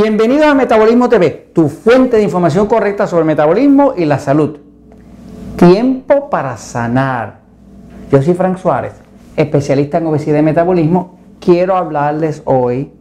Bienvenido a Metabolismo TV, tu fuente de información correcta sobre metabolismo y la salud. Tiempo para sanar. Yo soy Frank Suárez, especialista en obesidad y metabolismo. Quiero hablarles hoy,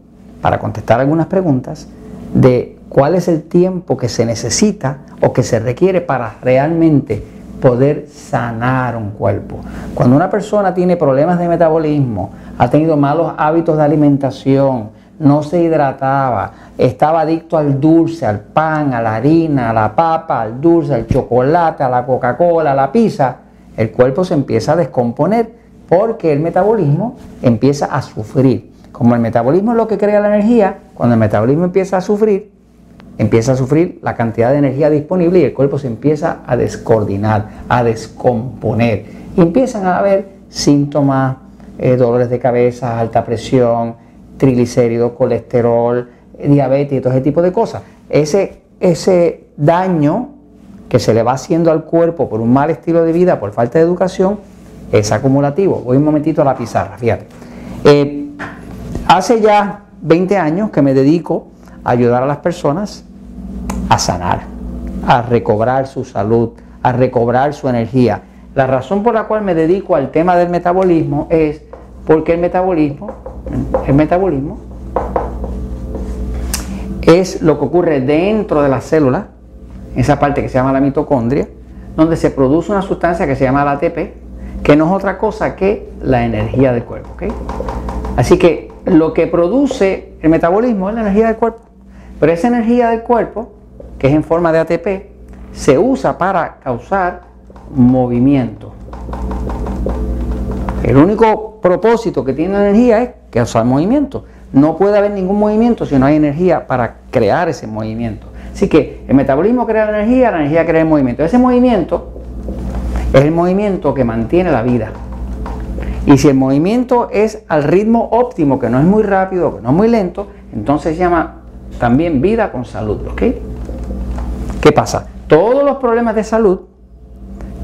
para contestar algunas preguntas, de cuál es el tiempo que se necesita o que se requiere para realmente poder sanar un cuerpo. Cuando una persona tiene problemas de metabolismo, ha tenido malos hábitos de alimentación, no se hidrataba, estaba adicto al dulce, al pan, a la harina, a la papa, al dulce, al chocolate, a la Coca-Cola, a la pizza, el cuerpo se empieza a descomponer porque el metabolismo empieza a sufrir. Como el metabolismo es lo que crea la energía, cuando el metabolismo empieza a sufrir, empieza a sufrir la cantidad de energía disponible y el cuerpo se empieza a descoordinar, a descomponer. Y empiezan a haber síntomas, eh, dolores de cabeza, alta presión, triglicéridos, colesterol, diabetes y todo ese tipo de cosas. Ese, ese daño que se le va haciendo al cuerpo por un mal estilo de vida, por falta de educación, es acumulativo. Voy un momentito a la pizarra, fíjate. Eh, hace ya 20 años que me dedico a ayudar a las personas a sanar, a recobrar su salud, a recobrar su energía. La razón por la cual me dedico al tema del metabolismo es porque el metabolismo, el metabolismo es lo que ocurre dentro de la célula, esa parte que se llama la mitocondria, donde se produce una sustancia que se llama la ATP, que no es otra cosa que la energía del cuerpo. Así que lo que produce el metabolismo es la energía del cuerpo, pero esa energía del cuerpo, que es en forma de ATP, se usa para causar movimiento. El único propósito que tiene la energía es causar movimiento. No puede haber ningún movimiento si no hay energía para crear ese movimiento. Así que el metabolismo crea energía, la energía crea el movimiento. Ese movimiento es el movimiento que mantiene la vida. Y si el movimiento es al ritmo óptimo, que no es muy rápido, que no es muy lento, entonces se llama también vida con salud. ¿Ok? ¿Qué pasa? Todos los problemas de salud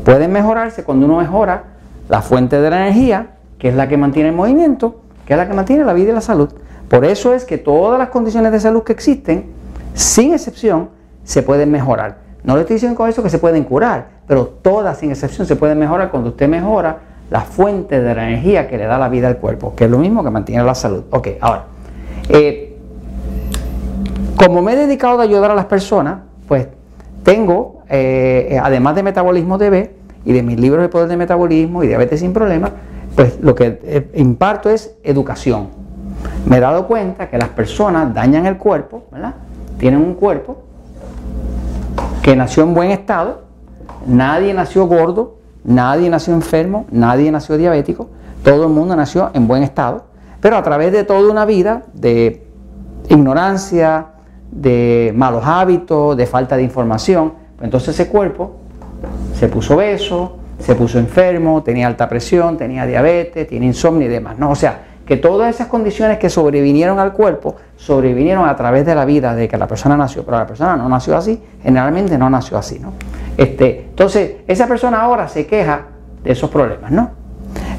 pueden mejorarse cuando uno mejora la fuente de la energía, que es la que mantiene el movimiento, que es la que mantiene la vida y la salud. Por eso es que todas las condiciones de salud que existen, sin excepción, se pueden mejorar. No le estoy diciendo con eso que se pueden curar, pero todas sin excepción se pueden mejorar cuando usted mejora la fuente de la energía que le da la vida al cuerpo, que es lo mismo que mantiene la salud. Ok, ahora, eh, como me he dedicado a ayudar a las personas, pues tengo, eh, además de Metabolismo DB y de mis libros de poder de metabolismo y diabetes sin problemas, pues lo que eh, imparto es educación. Me he dado cuenta que las personas dañan el cuerpo, ¿verdad? Tienen un cuerpo que nació en buen estado, nadie nació gordo, nadie nació enfermo, nadie nació diabético, todo el mundo nació en buen estado, pero a través de toda una vida de ignorancia, de malos hábitos, de falta de información, pues entonces ese cuerpo se puso obeso, se puso enfermo, tenía alta presión, tenía diabetes, tiene insomnio y demás. ¿no? O sea, que todas esas condiciones que sobrevinieron al cuerpo, sobrevinieron a través de la vida de que la persona nació, pero la persona no nació así, generalmente no nació así, ¿no? Este, entonces, esa persona ahora se queja de esos problemas, ¿no?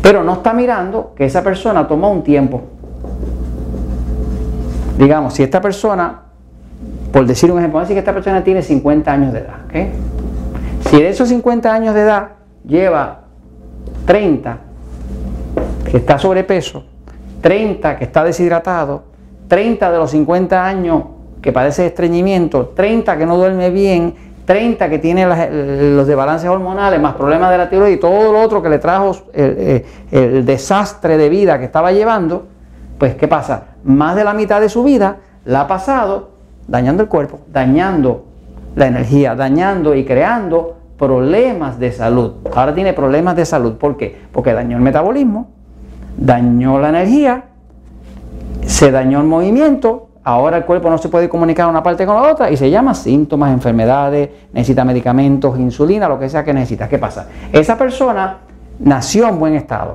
Pero no está mirando que esa persona tomó un tiempo. Digamos, si esta persona, por decir un ejemplo, vamos a decir que esta persona tiene 50 años de edad. Si de esos 50 años de edad lleva 30 que está sobrepeso, 30 que está deshidratado, 30 de los 50 años que padece estreñimiento, 30 que no duerme bien, 30 que tiene los desbalances hormonales, más problemas de la tiroides y todo lo otro que le trajo el, el, desastre de vida que estaba llevando, pues ¿qué pasa? Más de la mitad de su vida la ha pasado dañando el cuerpo, dañando la energía, dañando y creando problemas de salud. Ahora tiene problemas de salud. ¿Por qué? Porque dañó el metabolismo, dañó la energía, se dañó el movimiento, ahora el cuerpo no se puede comunicar una parte con la otra y se llama síntomas, enfermedades, necesita medicamentos, insulina, lo que sea que necesita. ¿Qué pasa? Esa persona nació en buen estado.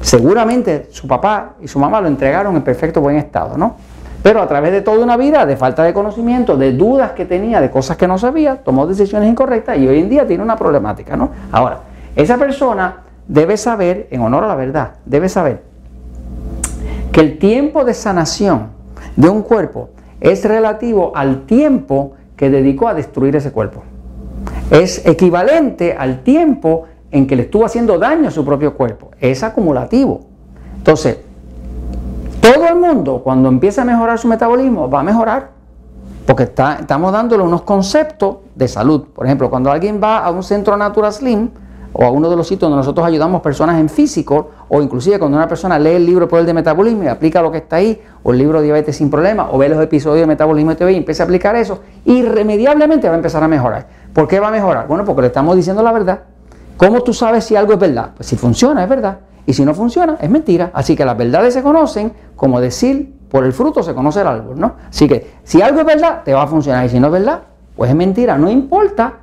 Seguramente su papá y su mamá lo entregaron en perfecto buen estado, ¿no? Pero a través de toda una vida de falta de conocimiento, de dudas que tenía, de cosas que no sabía, tomó decisiones incorrectas y hoy en día tiene una problemática, ¿no? Ahora, esa persona debe saber, en honor a la verdad, debe saber que el tiempo de sanación de un cuerpo es relativo al tiempo que dedicó a destruir ese cuerpo. Es equivalente al tiempo en que le estuvo haciendo daño a su propio cuerpo. Es acumulativo. Entonces, todo el mundo cuando empieza a mejorar su metabolismo va a mejorar. Porque estamos dándole unos conceptos de salud. Por ejemplo, cuando alguien va a un centro Natura Slim, o a uno de los sitios donde nosotros ayudamos personas en físico, o inclusive cuando una persona lee el libro Poder de Metabolismo y aplica lo que está ahí, o el libro Diabetes sin Problema, o ve los episodios de Metabolismo TV y empieza a aplicar eso, irremediablemente va a empezar a mejorar. ¿Por qué va a mejorar? Bueno, porque le estamos diciendo la verdad. ¿Cómo tú sabes si algo es verdad? Pues si funciona, es verdad. Y si no funciona, es mentira. Así que las verdades se conocen como decir, por el fruto se conoce el árbol, ¿no? Así que si algo es verdad, te va a funcionar. Y si no es verdad, pues es mentira. No importa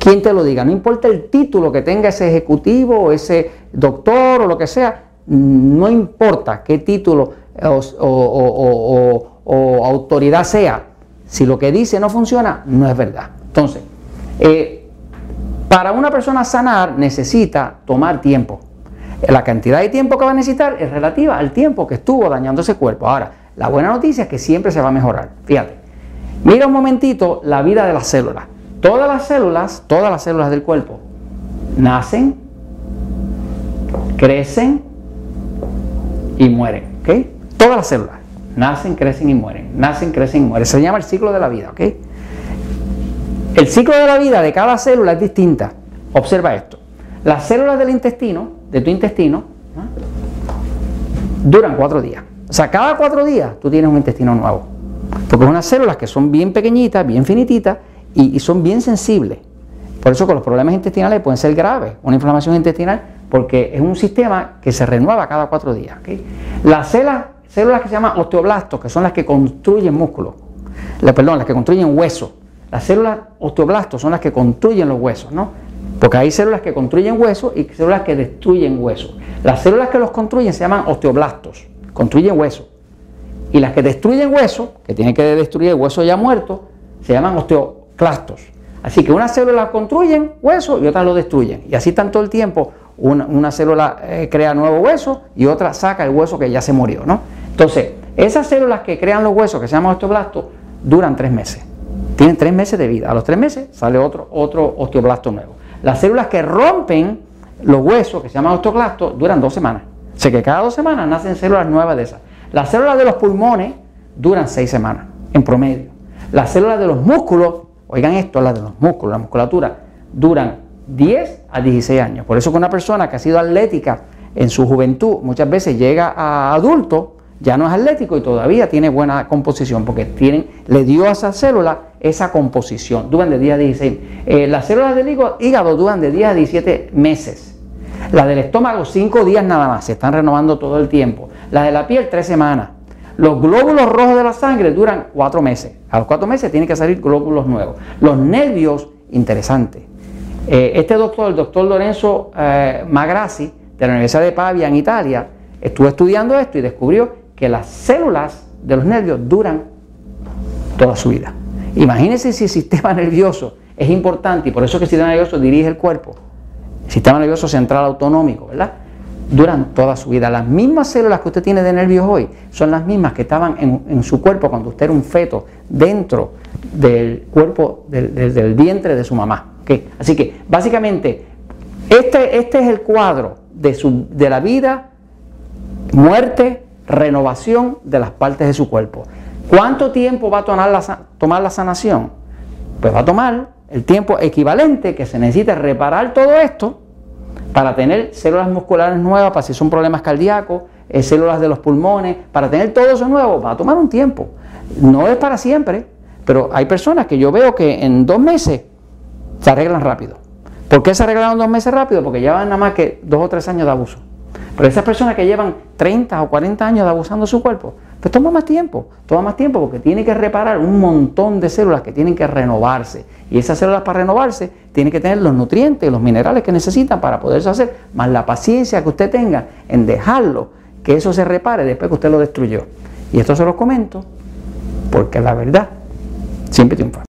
quién te lo diga, no importa el título que tenga ese ejecutivo o ese doctor o lo que sea, no importa qué título o, autoridad sea, si lo que dice no funciona, no es verdad. Entonces, eh, para una persona sanar necesita tomar tiempo. La cantidad de tiempo que va a necesitar es relativa al tiempo que estuvo dañando ese cuerpo. Ahora, la buena noticia es que siempre se va a mejorar. Fíjate, mira un momentito la vida de las células. Todas las células, todas las células del cuerpo, nacen, crecen y mueren. ¿ok? Todas las células nacen, crecen y mueren. Nacen, crecen y mueren. Se llama el ciclo de la vida. ¿ok? El ciclo de la vida de cada célula es distinta. Observa esto. Las células del intestino, de tu intestino, duran cuatro días. O sea, cada cuatro días tú tienes un intestino nuevo. Porque son unas células que son bien pequeñitas, bien finititas, y, son bien sensibles. Por eso que los problemas intestinales pueden ser graves, una inflamación intestinal, porque es un sistema que se renueva cada cuatro días. Las células, células que se llaman osteoblastos, que son las que construyen músculos, perdón, las que construyen huesos. Las células osteoblastos son las que construyen los huesos, ¿no? Porque hay células que construyen huesos y células que destruyen huesos. Las células que los construyen se llaman osteoblastos, construyen huesos. Y las que destruyen huesos, que tienen que destruir el hueso ya muerto, se llaman osteoblastos clastos. Así que una célula construyen hueso y otras lo destruyen. Y así están todo el tiempo. Una, célula eh, crea nuevo hueso y otra saca el hueso que ya se murió. ¿no? Entonces, esas células que crean los huesos, que se llaman osteoblastos, duran tres meses. Tienen tres meses de vida. A los tres meses sale otro, otro osteoblasto nuevo. Las células que rompen los huesos, que se llaman osteoblastos, duran dos semanas. O sea que cada dos semanas nacen células nuevas de esas. Las células de los pulmones duran seis semanas en promedio. Las células de los músculos Oigan esto, las de los músculos, la musculatura, duran 10 a 16 años. Por eso que una persona que ha sido atlética en su juventud muchas veces llega a adulto, ya no es atlético y todavía tiene buena composición porque tienen, le dio a esa célula esa composición. Duran de 10 a 16. Eh, las células del hígado duran de 10 a 17 meses. Las del estómago 5 días nada más, se están renovando todo el tiempo. Las de la piel 3 semanas. Los glóbulos rojos de la sangre duran cuatro meses. A los cuatro meses tienen que salir glóbulos nuevos. Los nervios, interesante. Eh, este doctor, el doctor Lorenzo eh, Magrassi, de la Universidad de Pavia en Italia, estuvo estudiando esto y descubrió que las células de los nervios duran toda su vida. Imagínense si el sistema nervioso es importante y por eso que el sistema nervioso dirige el cuerpo. El sistema nervioso central autonómico, ¿verdad? duran toda su vida. Las mismas células que usted tiene de nervios hoy son las mismas que estaban en, su cuerpo cuando usted era un feto dentro del cuerpo, del, vientre de su mamá. Así que básicamente este, este es el cuadro de la vida, muerte, renovación de las partes de su cuerpo. ¿Cuánto tiempo va a tomar la, sanación? Pues va a tomar el tiempo equivalente que se necesita reparar todo esto para tener células musculares nuevas, para si son problemas cardíacos, eh, células de los pulmones, para tener todo eso nuevo, va a tomar un tiempo. No es para siempre, pero hay personas que yo veo que en dos meses se arreglan rápido. ¿Por qué se arreglaron dos meses rápido? Porque llevan nada más que dos o tres años de abuso. Pero esas personas que llevan 30 o 40 años de abusando su cuerpo, pues toma más tiempo, toma más tiempo porque tiene que reparar un montón de células que tienen que renovarse. Y esas células para renovarse tienen que tener los nutrientes, los minerales que necesitan para poderse hacer, más la paciencia que usted tenga en dejarlo, que eso se repare después que usted lo destruyó. Y esto se lo comento porque la verdad siempre triunfa.